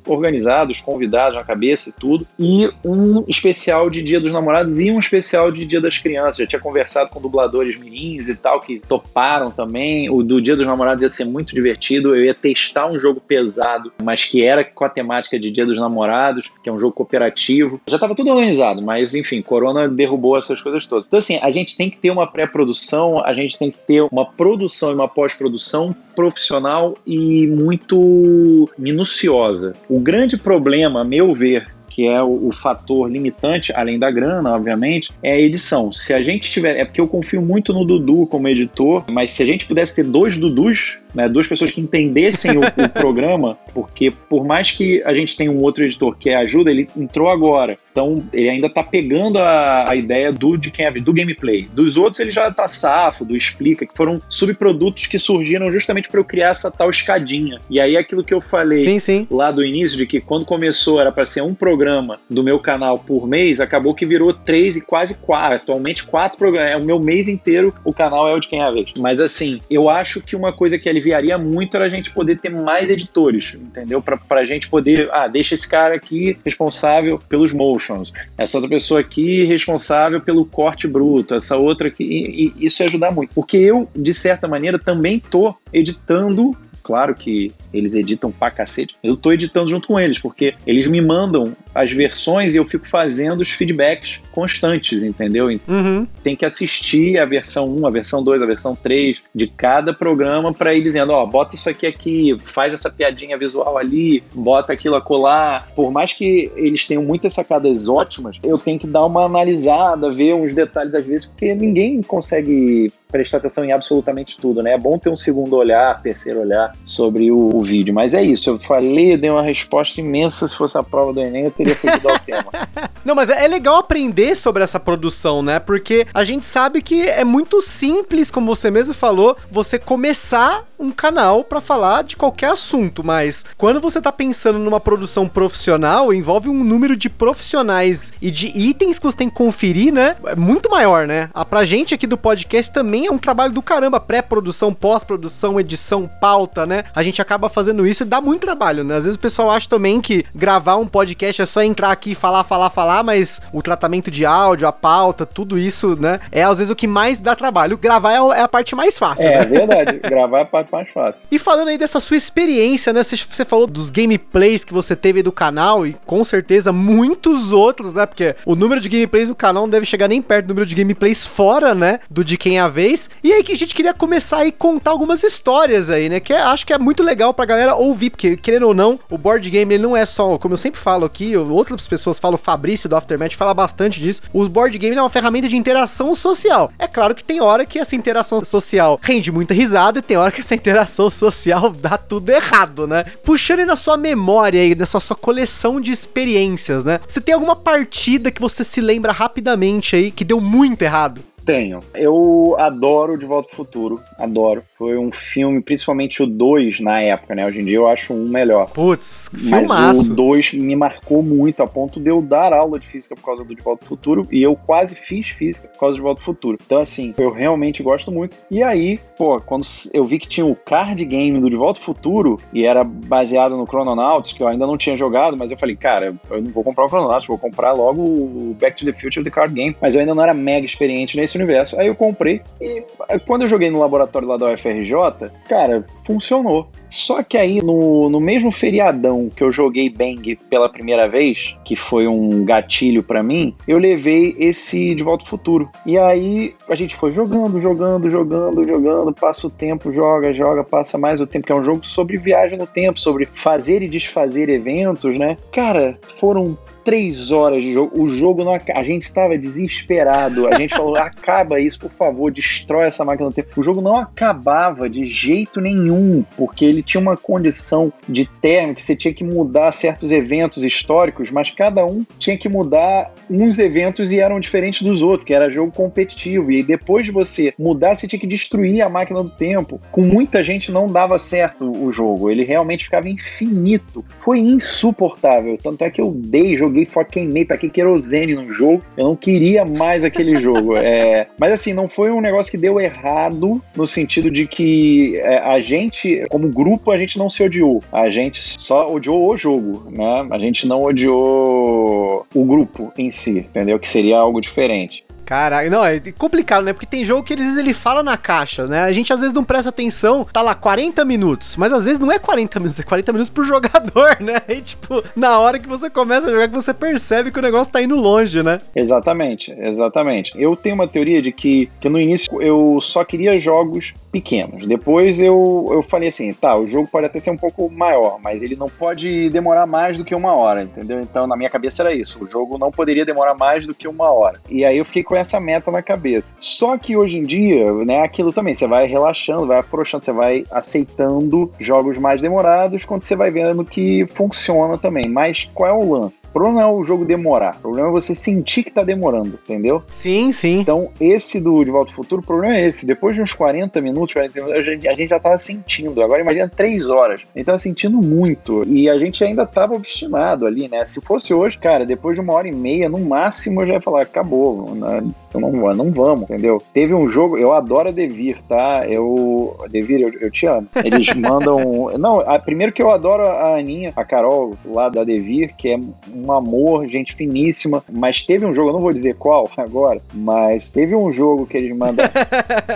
organizado, os convidados na cabeça e tudo, e um especial de Dia dos Namorados e um especial de Dia das Crianças. Já tinha conversado com dubladores mirins e tal, que toparam também. O do Dia dos Namorados ia ser muito divertido, eu ia testar um jogo pesado, mas que era com a temática de Dia dos Namorados, que é um jogo cooperativo. Já estava tudo organizado, mas enfim, Corona derrubou essas coisas todas. Então assim, a gente tem que ter uma pré-produção, a gente tem que ter uma produção e uma pós pós-produção profissional e muito minuciosa. O grande problema, a meu ver, que é o, o, fator limitante, além da grana, obviamente, é a edição. Se a gente tiver. É porque eu confio muito no Dudu como editor, mas se a gente pudesse ter dois Dudus, né, duas pessoas que entendessem o, o, programa, porque por mais que a gente tenha um outro editor que ajuda, ele entrou agora. Então ele ainda está pegando a, a, ideia do de quem é do gameplay. Dos outros ele já está safo, do explica, que foram subprodutos que surgiram justamente para eu criar essa tal escadinha. E aí aquilo que eu falei sim, sim. lá do início, de que quando começou era para ser um programa do meu canal por mês, acabou que virou três e quase quatro. Atualmente quatro programas. É o meu mês inteiro, o canal é o de quem é a vez. Mas assim, eu acho que uma coisa que ele aliviaria muito era a gente poder ter mais editores, entendeu? Para a gente poder, ah, deixa esse cara aqui responsável pelos motions, essa outra pessoa aqui responsável pelo corte bruto, essa outra aqui, e, e isso ia ajudar muito. Porque eu, de certa maneira, também tô editando claro que eles editam pra cacete. Eu tô editando junto com eles, porque eles me mandam as versões e eu fico fazendo os feedbacks constantes, entendeu? Uhum. Tem que assistir a versão 1, a versão 2, a versão 3 de cada programa para ir dizendo, ó, oh, bota isso aqui aqui, faz essa piadinha visual ali, bota aquilo a colar. Por mais que eles tenham muitas sacadas ótimas, eu tenho que dar uma analisada, ver uns detalhes às vezes, porque ninguém consegue prestar atenção em absolutamente tudo, né? É bom ter um segundo olhar, terceiro olhar sobre o, o vídeo. Mas é isso, eu falei, dei uma resposta imensa. Se fosse a prova do Enem, eu teria fugido ao tema. Não, mas é, é legal aprender sobre essa produção, né? Porque a gente sabe que é muito simples, como você mesmo falou, você começar um canal para falar de qualquer assunto, mas quando você tá pensando numa produção profissional, envolve um número de profissionais e de itens que você tem que conferir, né? É muito maior, né? A pra gente aqui do podcast também é um trabalho do caramba, pré-produção, pós-produção, edição, pauta, né? A gente acaba fazendo isso e dá muito trabalho, né? Às vezes o pessoal acha também que gravar um podcast é só entrar aqui, falar, falar, falar, mas o tratamento de áudio, a pauta, tudo isso, né? É às vezes o que mais dá trabalho. Gravar é, a parte mais fácil. É, né? verdade. gravar é a parte mais fácil. E falando aí dessa sua experiência, né? Você falou dos gameplays que você teve do canal e com certeza muitos outros, né? Porque o número de gameplays do canal não deve chegar nem perto do número de gameplays fora, né? Do de quem é a vez. E aí que a gente queria começar e contar algumas histórias aí, né? Que é, acho que é muito legal pra galera ouvir, porque querendo ou não, o board game ele não é só, como eu sempre falo aqui, outras pessoas falam, o Fabrício do Aftermath fala bastante disso. O board game é uma ferramenta de interação social. É claro que tem hora que essa interação social rende muita risada e tem hora que essa interação social dá tudo errado, né? Puxando aí na sua memória aí, nessa sua coleção de experiências, né? Você tem alguma partida que você se lembra rapidamente aí que deu muito errado? Tenho. Eu adoro De Volta ao Futuro, adoro. Foi um filme, principalmente o 2 na época, né? Hoje em dia eu acho um melhor. Putz, Mas filmaço. o 2 me marcou muito, a ponto de eu dar aula de física por causa do De Volta ao Futuro, e eu quase fiz física por causa do De Volta ao Futuro. Então, assim, eu realmente gosto muito. E aí, pô, quando eu vi que tinha o card game do De Volta ao Futuro, e era baseado no Chrononauts, que eu ainda não tinha jogado, mas eu falei, cara, eu não vou comprar o Chrononauts, vou comprar logo o Back to the Future The Card Game. Mas eu ainda não era mega experiente nesse universo. Aí eu comprei, e quando eu joguei no laboratório lá da UFRJ, cara, funcionou. Só que aí, no, no mesmo feriadão que eu joguei Bang pela primeira vez, que foi um gatilho pra mim, eu levei esse De Volta ao Futuro. E aí a gente foi jogando, jogando, jogando, jogando, passa o tempo, joga, joga, passa mais o tempo, que é um jogo sobre viagem no tempo, sobre fazer e desfazer eventos, né? Cara, foram três horas de jogo. O jogo não A gente estava desesperado. A gente falou: acaba isso, por favor, destrói essa máquina do tempo. O jogo não acabava de jeito nenhum, porque ele tinha uma condição de termo que você tinha que mudar certos eventos históricos, mas cada um tinha que mudar uns eventos e eram diferentes dos outros, que era jogo competitivo. E depois de você mudar, você tinha que destruir a máquina do tempo. Com muita gente não dava certo o jogo. Ele realmente ficava infinito. Foi insuportável. Tanto é que eu dei, joguei joguei fora, queimei pra que querosene no jogo. Eu não queria mais aquele jogo. É... Mas assim, não foi um negócio que deu errado no sentido de que é, a gente, como grupo, a gente não se odiou. A gente só odiou o jogo, né? A gente não odiou o grupo em si, entendeu? Que seria algo diferente. Caraca, não, é complicado, né? Porque tem jogo que às vezes ele fala na caixa, né? A gente às vezes não presta atenção, tá lá 40 minutos, mas às vezes não é 40 minutos, é 40 minutos por jogador, né? E tipo, na hora que você começa a jogar que você percebe que o negócio tá indo longe, né? Exatamente, exatamente. Eu tenho uma teoria de que, que no início eu só queria jogos pequenos. Depois eu, eu falei assim, tá, o jogo pode até ser um pouco maior, mas ele não pode demorar mais do que uma hora, entendeu? Então na minha cabeça era isso, o jogo não poderia demorar mais do que uma hora. E aí eu fiquei com essa meta na cabeça. Só que hoje em dia, né, aquilo também, você vai relaxando, vai afrouxando, você vai aceitando jogos mais demorados quando você vai vendo que funciona também. Mas qual é o lance? O problema não é o jogo demorar, o problema é você sentir que tá demorando, entendeu? Sim, sim. Então, esse do De Volta ao Futuro, o problema é esse. Depois de uns 40 minutos, 40 minutos, a gente, a gente já tava sentindo. Agora imagina 3 horas. A gente tava sentindo muito. E a gente ainda tava obstinado ali, né? Se fosse hoje, cara, depois de uma hora e meia, no máximo, eu já ia falar, acabou. Né? Então não, não vamos, entendeu? Teve um jogo, eu adoro a Devir, tá? Eu. Devir, eu, eu te amo. Eles mandam. não, a, primeiro que eu adoro a Aninha, a Carol, lá da Devir, que é um amor, gente finíssima. Mas teve um jogo, eu não vou dizer qual agora, mas teve um jogo que eles mandaram.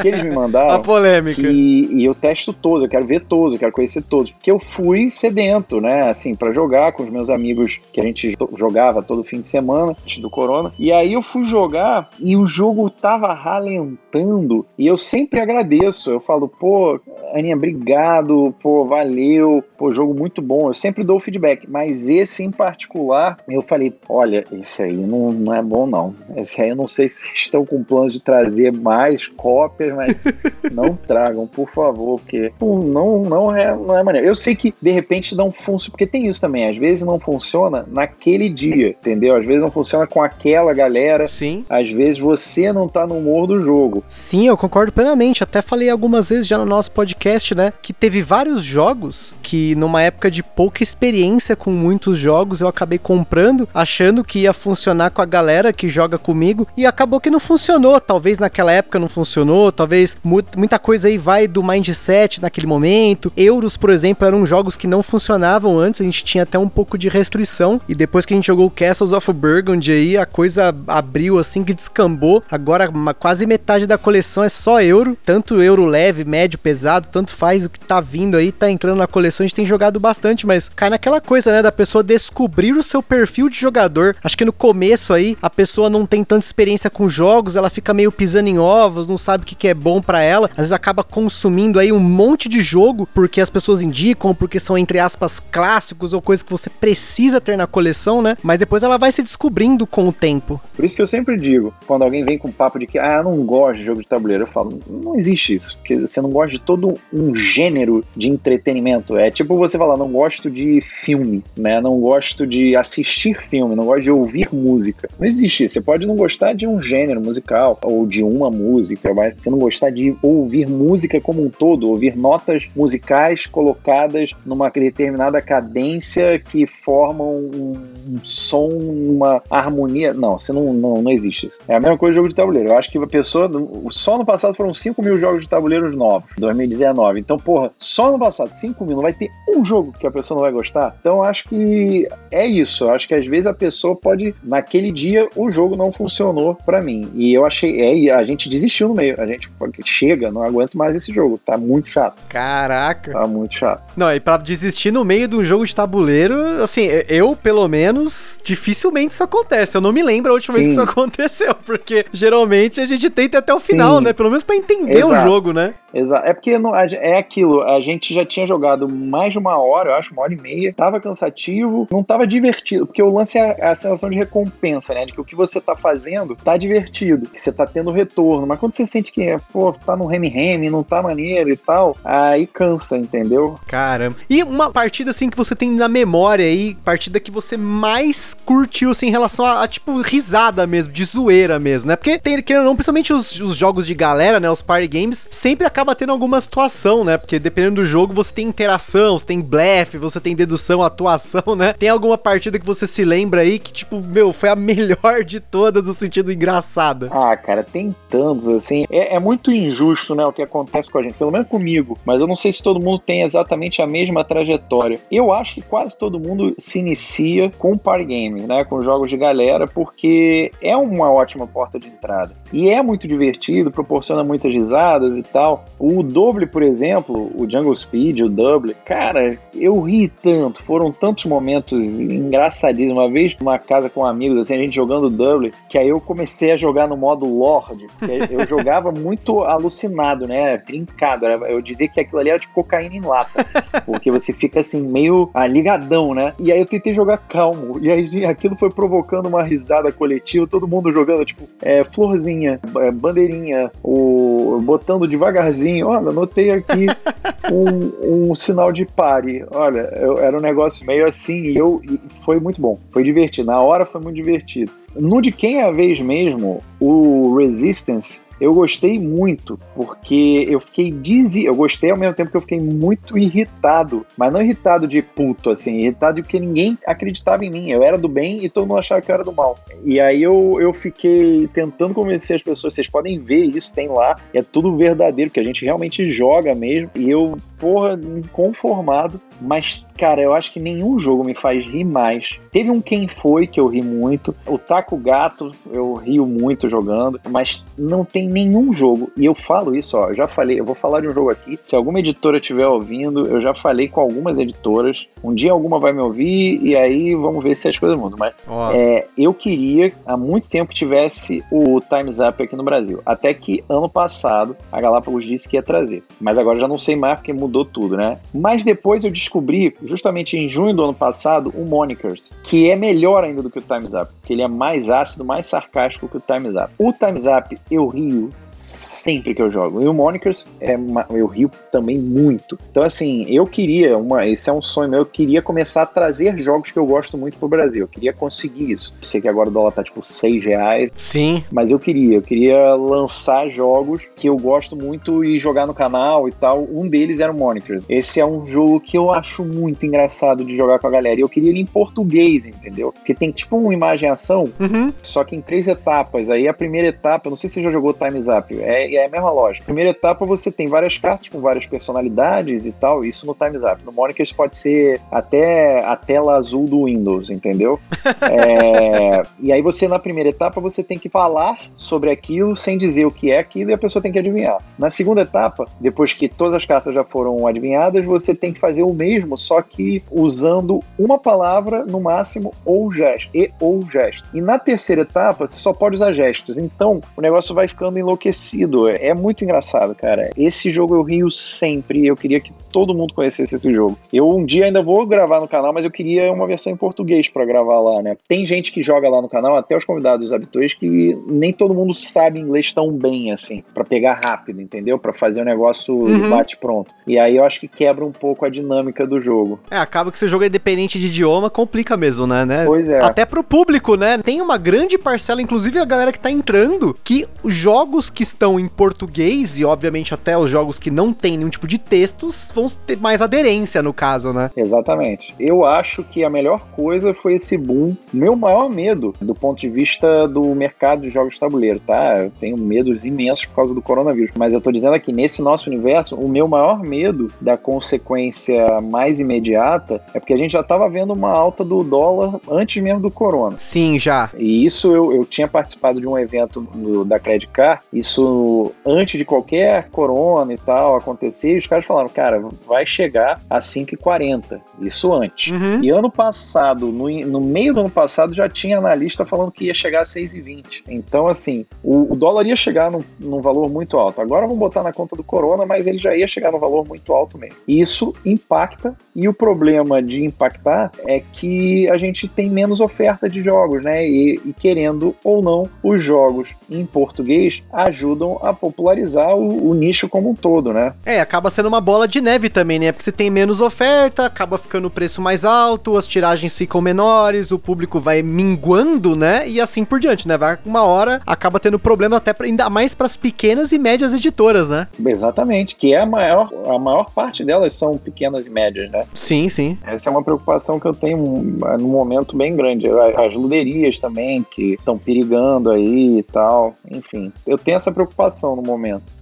que eles me mandaram. A polêmica. Que, e eu testo todos, eu quero ver todos, eu quero conhecer todos. Porque eu fui sedento, né? Assim, para jogar com os meus amigos que a gente jogava todo fim de semana, antes do Corona. E aí eu fui jogar e o jogo tava ralentando e eu sempre agradeço. Eu falo, pô, Aninha, obrigado, pô, valeu, pô, jogo muito bom. Eu sempre dou feedback, mas esse em particular, eu falei, olha, esse aí não, não é bom não. Esse aí eu não sei se estão com planos de trazer mais cópias, mas não tragam, por favor, porque pô, não, não, é, não é maneiro. Eu sei que de repente não funciona, porque tem isso também, às vezes não funciona naquele dia, entendeu? Às vezes não funciona com aquela galera. Sim. Às vezes você não tá no humor do jogo. Sim, eu concordo plenamente. Até falei algumas vezes já no nosso podcast, né? Que teve vários jogos que, numa época de pouca experiência com muitos jogos, eu acabei comprando, achando que ia funcionar com a galera que joga comigo, e acabou que não funcionou. Talvez naquela época não funcionou, talvez muita coisa aí vai do mindset naquele momento. Euros, por exemplo, eram jogos que não funcionavam antes, a gente tinha até um pouco de restrição, e depois que a gente jogou Castles of Burgundy aí, a coisa abriu assim que descambou. Agora quase metade da coleção é só euro, tanto euro leve, médio, pesado, tanto faz o que tá vindo aí, tá entrando na coleção. A gente tem jogado bastante, mas cai naquela coisa, né, da pessoa descobrir o seu perfil de jogador. Acho que no começo aí a pessoa não tem tanta experiência com jogos, ela fica meio pisando em ovos, não sabe o que, que é bom para ela. Às vezes acaba consumindo aí um monte de jogo porque as pessoas indicam, porque são entre aspas clássicos ou coisas que você precisa ter na coleção, né? Mas depois ela vai se descobrindo com o tempo. Por isso que eu sempre digo, quando alguém vem com papo de que, ah, eu não gosto de jogo de tabuleiro, eu falo, não existe isso. Porque você não gosta de todo um gênero de entretenimento. É tipo você falar, não gosto de filme, né? Não gosto de assistir filme, não gosto de ouvir música. Não existe isso. Você pode não gostar de um gênero musical ou de uma música, mas você não gostar de ouvir música como um todo, ouvir notas musicais colocadas numa determinada cadência que formam um som, uma harmonia. Não, você não, não, não existe isso. É a mesma coisa de jogo de tabuleiro. Eu acho que a pessoa. Só no passado foram 5 mil jogos de tabuleiros novos, 2019. Então, porra, só no passado, 5 mil, não vai ter um jogo que a pessoa não vai gostar. Então, eu acho que é isso. Eu acho que às vezes a pessoa pode. Naquele dia, o jogo não funcionou para mim. E eu achei. É, a gente desistiu no meio. A gente chega, não aguento mais esse jogo. Tá muito chato. Caraca. Tá muito chato. Não, e pra desistir no meio de um jogo de tabuleiro, assim, eu, pelo menos, dificilmente isso acontece. Eu não me lembro a última Sim. vez que isso aconteceu, porque geralmente a gente tenta até o final, Sim. né? Pelo menos pra entender Exato. o jogo, né? Exato. É porque não, é aquilo, a gente já tinha jogado mais de uma hora, eu acho, uma hora e meia, tava cansativo, não tava divertido, porque o lance é a, sensação de recompensa, né? De que o que você tá fazendo tá divertido, que você tá tendo retorno. Mas quando você sente que, pô, tá no reme-reme, não tá maneiro e tal, aí cansa, entendeu? Caramba. E uma partida assim que você tem na memória aí, partida que você mais curtiu, assim, em relação a, a tipo, risada mesmo, de zoeira mesmo, né? Porque tem, querendo ou não, principalmente os, os jogos de galera, né? Os party games, sempre acaba acaba tendo alguma situação, né? Porque dependendo do jogo, você tem interação, você tem blefe, você tem dedução, atuação, né? Tem alguma partida que você se lembra aí que, tipo, meu, foi a melhor de todas no sentido engraçada? Ah, cara, tem tantos, assim. É, é muito injusto, né, o que acontece com a gente, pelo menos comigo. Mas eu não sei se todo mundo tem exatamente a mesma trajetória. Eu acho que quase todo mundo se inicia com party game, né? Com jogos de galera, porque é uma ótima porta de entrada. E é muito divertido, proporciona muitas risadas e tal. O Double, por exemplo, o Jungle Speed, o Double, cara, eu ri tanto, foram tantos momentos engraçadíssimos. Uma vez numa casa com amigos, assim, a gente jogando Double, que aí eu comecei a jogar no modo Lord, eu jogava muito alucinado, né, brincado, eu dizia que aquilo ali era de cocaína em lata, porque você fica assim, meio ah, ligadão, né, e aí eu tentei jogar calmo, e aí aquilo foi provocando uma risada coletiva, todo mundo jogando, tipo, é, florzinha, é, bandeirinha, o, botando devagarzinho devagarzinho. Olha, anotei aqui um, um sinal de pare. Olha, eu, era um negócio meio assim e eu e foi muito bom. Foi divertido. Na hora foi muito divertido. No de quem é a vez mesmo, o Resistance eu gostei muito, porque eu fiquei dizzy, eu gostei ao mesmo tempo que eu fiquei muito irritado, mas não irritado de puto, assim, irritado de porque ninguém acreditava em mim. Eu era do bem e todo mundo achava que eu era do mal. E aí eu, eu fiquei tentando convencer as pessoas, vocês podem ver isso, tem lá, é tudo verdadeiro, que a gente realmente joga mesmo. E eu, porra, inconformado, mas, cara, eu acho que nenhum jogo me faz rir mais. Teve um Quem Foi que eu ri muito, o Taco Gato eu rio muito jogando, mas não tem nenhum jogo, e eu falo isso, ó, eu já falei, eu vou falar de um jogo aqui, se alguma editora estiver ouvindo, eu já falei com algumas editoras, um dia alguma vai me ouvir, e aí vamos ver se as coisas mudam, mas é, eu queria, há muito tempo, que tivesse o Time's Up aqui no Brasil, até que ano passado a Galápagos disse que ia trazer, mas agora já não sei mais porque mudou tudo, né? Mas depois eu descobri, justamente em junho do ano passado, o Monikers, que é melhor ainda do que o Time's Up, que ele é mais ácido, mais sarcástico que o Time's Up. O Time's Up eu rio sempre que eu jogo. E o Monikers, é uma, eu rio também muito. Então, assim, eu queria, uma, esse é um sonho meu, eu queria começar a trazer jogos que eu gosto muito pro Brasil. Eu queria conseguir isso. Sei que agora o dólar tá tipo 6 reais. Sim. Mas eu queria, eu queria lançar jogos que eu gosto muito e jogar no canal e tal. Um deles era o Monikers. Esse é um jogo que eu acho muito engraçado de jogar com a galera. E eu queria ele em português, entendeu? Porque tem tipo uma imagem-ação, uhum. só que em três etapas. Aí a primeira etapa, não sei se você já jogou Time's Up, é, é a mesma lógica. Primeira etapa você tem várias cartas com várias personalidades e tal, isso no Time's Up. No Monikers pode ser até a tela azul do Windows, entendeu? é, e aí você, na primeira etapa, você tem que falar sobre aquilo sem dizer o que é aquilo e a pessoa tem que adivinhar. Na segunda etapa, depois que todas as cartas já foram adivinhadas, você tem que fazer o mesmo, só que usando uma palavra no máximo ou gesto, e ou gesto. E na terceira etapa, você só pode usar gestos. Então, o negócio vai ficando enlouquecido tudo. É muito engraçado, cara. Esse jogo eu rio sempre. Eu queria que todo mundo conhecesse esse jogo. Eu um dia ainda vou gravar no canal, mas eu queria uma versão em português para gravar lá, né? Tem gente que joga lá no canal, até os convidados habituais, que nem todo mundo sabe inglês tão bem assim, para pegar rápido, entendeu? Para fazer o um negócio uhum. bate pronto. E aí eu acho que quebra um pouco a dinâmica do jogo. É, acaba que se o jogo é dependente de idioma, complica mesmo, né? né? Pois é. Até pro público, né? Tem uma grande parcela, inclusive a galera que tá entrando, que os jogos que estão em português e obviamente até os jogos que não tem nenhum tipo de textos ter mais aderência no caso, né? Exatamente. Eu acho que a melhor coisa foi esse boom. Meu maior medo, do ponto de vista do mercado de jogos de tabuleiro, tá? Eu tenho medos imensos por causa do coronavírus. Mas eu tô dizendo aqui, nesse nosso universo, o meu maior medo da consequência mais imediata é porque a gente já tava vendo uma alta do dólar antes mesmo do corona. Sim, já. E isso eu, eu tinha participado de um evento do, da Credit Card, isso antes de qualquer corona e tal acontecer, e os caras falaram, cara, vai chegar a 5,40. Isso antes. Uhum. E ano passado, no, no meio do ano passado, já tinha analista falando que ia chegar a 6,20. Então, assim, o, o, dólar ia chegar num, num, valor muito alto. Agora vamos botar na conta do corona, mas ele já ia chegar num valor muito alto mesmo. Isso impacta, e o problema de impactar é que a gente tem menos oferta de jogos, né? E, e querendo ou não, os jogos em português ajudam a popularizar o, o nicho como um todo, né? É, acaba sendo uma bola de neve também, né? Porque você tem menos oferta, acaba ficando o preço mais alto, as tiragens ficam menores, o público vai minguando, né? E assim por diante, né? Vai uma hora, acaba tendo problema até pra, ainda mais para as pequenas e médias editoras, né? Exatamente, que é a maior, a maior parte delas são pequenas e médias, né? Sim, sim. Essa é uma preocupação que eu tenho num momento bem grande. As luderias também, que estão perigando aí e tal. Enfim, eu tenho essa preocupação no momento.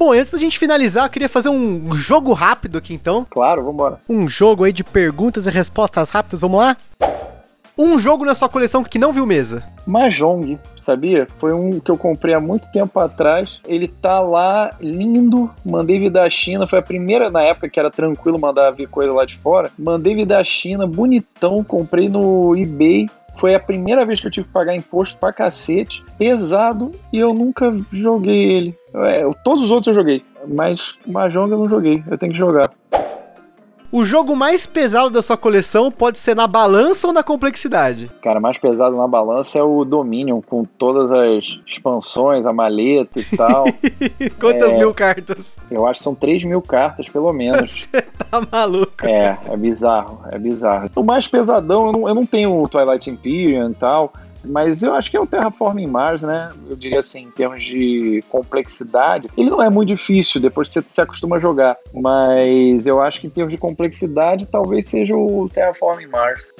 Bom, antes da gente finalizar, eu queria fazer um jogo rápido aqui então. Claro, vambora. Um jogo aí de perguntas e respostas rápidas, vamos lá? Um jogo na sua coleção que não viu mesa. Mahjong, sabia? Foi um que eu comprei há muito tempo atrás. Ele tá lá lindo. Mandei vir da China. Foi a primeira na época que era tranquilo mandar vir coisa lá de fora. Mandei vir da China, bonitão. Comprei no eBay. Foi a primeira vez que eu tive que pagar imposto pra cacete, pesado, e eu nunca joguei ele. É, todos os outros eu joguei, mas Mahjong eu não joguei, eu tenho que jogar. O jogo mais pesado da sua coleção pode ser na balança ou na complexidade? Cara, mais pesado na balança é o Dominion, com todas as expansões, a maleta e tal. Quantas é, mil cartas? Eu acho que são 3 mil cartas, pelo menos. Você tá maluco? É, é bizarro, é bizarro. O mais pesadão, eu não, eu não tenho o Twilight Imperium e tal. Mas eu acho que é o Terraforming Mars, né? Eu diria assim, em termos de complexidade. Ele não é muito difícil, depois você se acostuma a jogar. Mas eu acho que em termos de complexidade, talvez seja o Terraforming Mars.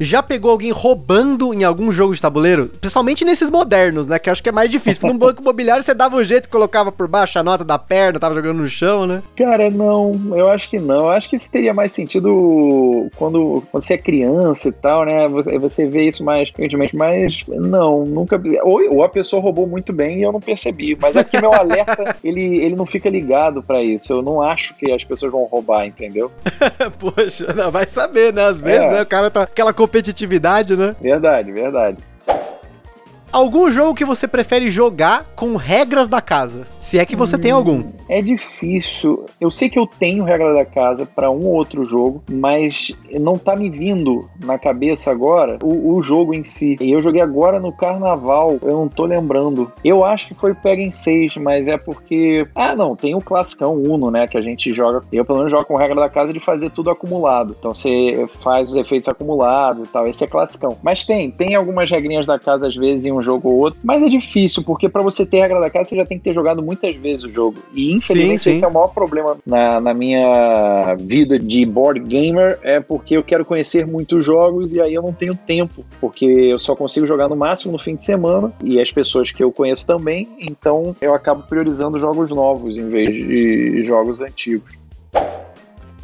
Já pegou alguém roubando em algum jogo de tabuleiro? Principalmente nesses modernos, né? Que eu acho que é mais difícil. Porque no banco imobiliário você dava um jeito, colocava por baixo a nota da perna, tava jogando no chão, né? Cara, não. Eu acho que não. Eu acho que isso teria mais sentido quando, quando você é criança e tal, né? Você, você vê isso mais frequentemente. Mas não, nunca. Ou, ou a pessoa roubou muito bem e eu não percebi. Mas aqui meu alerta, ele, ele não fica ligado para isso. Eu não acho que as pessoas vão roubar, entendeu? Poxa, não, vai saber, né? Às vezes, é. né? O cara tá. Aquela competitividade, né? Verdade, verdade. Algum jogo que você prefere jogar com regras da casa? Se é que você hum, tem algum. É difícil. Eu sei que eu tenho regra da casa para um ou outro jogo, mas não tá me vindo na cabeça agora o, o, jogo em si. E eu joguei agora no carnaval, eu não tô lembrando. Eu acho que foi Pega em 6, mas é porque. Ah, não, tem o classicão Uno, né? Que a gente joga. Eu pelo menos jogo com regra da casa de fazer tudo acumulado. Então você faz os efeitos acumulados e tal. Esse é classicão. Mas tem, tem algumas regrinhas da casa às vezes em um jogo ou outro. Mas é difícil, porque para você ter regra da casa, você já tem que ter jogado muitas vezes o jogo. E infelizmente sim, sim. esse é o maior problema na, na minha vida de board gamer, é porque eu quero conhecer muitos jogos e aí eu não tenho tempo, porque eu só consigo jogar no máximo no fim de semana e as pessoas que eu conheço também, então eu acabo priorizando jogos novos em vez de jogos antigos.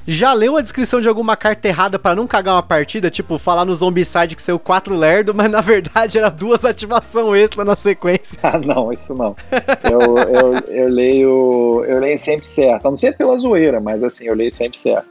Já leu a descrição de alguma carta errada para não cagar uma partida? Tipo, falar no Zombicide que saiu 4 lerdo, mas na verdade era duas ativação extra na sequência. Ah, não, isso não. Eu, eu, eu, leio. Eu leio sempre certo. A não ser pela zoeira, mas assim, eu leio sempre certo.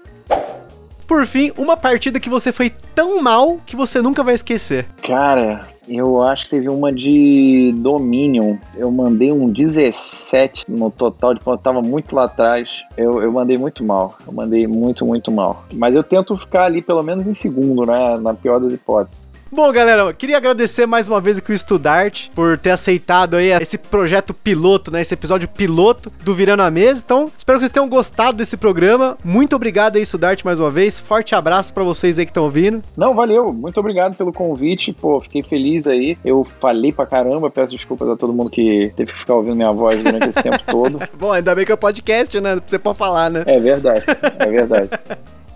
Por fim, uma partida que você foi tão mal que você nunca vai esquecer. Cara, Eu acho que teve uma de Dominion. Eu mandei um 17 no total, de ponto, tava muito lá atrás. Eu, eu mandei muito mal. Eu mandei muito, muito mal. Mas eu tento ficar ali pelo menos em segundo, né? Na pior das hipóteses. Bom, galera, queria agradecer mais uma vez aqui o Studart por ter aceitado aí esse projeto piloto, né? Esse episódio piloto do Virando a Mesa. Então, espero que vocês tenham gostado desse programa. Muito obrigado aí, Studart, mais uma vez. Forte abraço para vocês aí que estão ouvindo. Não, valeu. Muito obrigado pelo convite. Pô, fiquei feliz aí. Eu falei pra caramba. Peço desculpas a todo mundo que teve que ficar ouvindo minha voz durante esse tempo todo. Bom, ainda bem que é podcast, né? Você pode falar, né? É verdade. É verdade.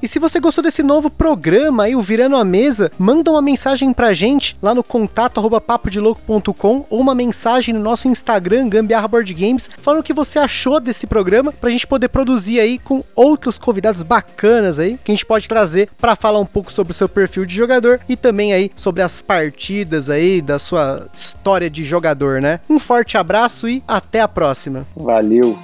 E se você gostou desse novo programa aí, o Virando a Mesa, manda uma mensagem pra gente lá no contato arroba ou uma mensagem no nosso Instagram, Gambiarra Board Games, falando o que você achou desse programa pra gente poder produzir aí com outros convidados bacanas aí, que a gente pode trazer para falar um pouco sobre o seu perfil de jogador e também aí sobre as partidas aí, da sua história de jogador, né? Um forte abraço e até a próxima. Valeu!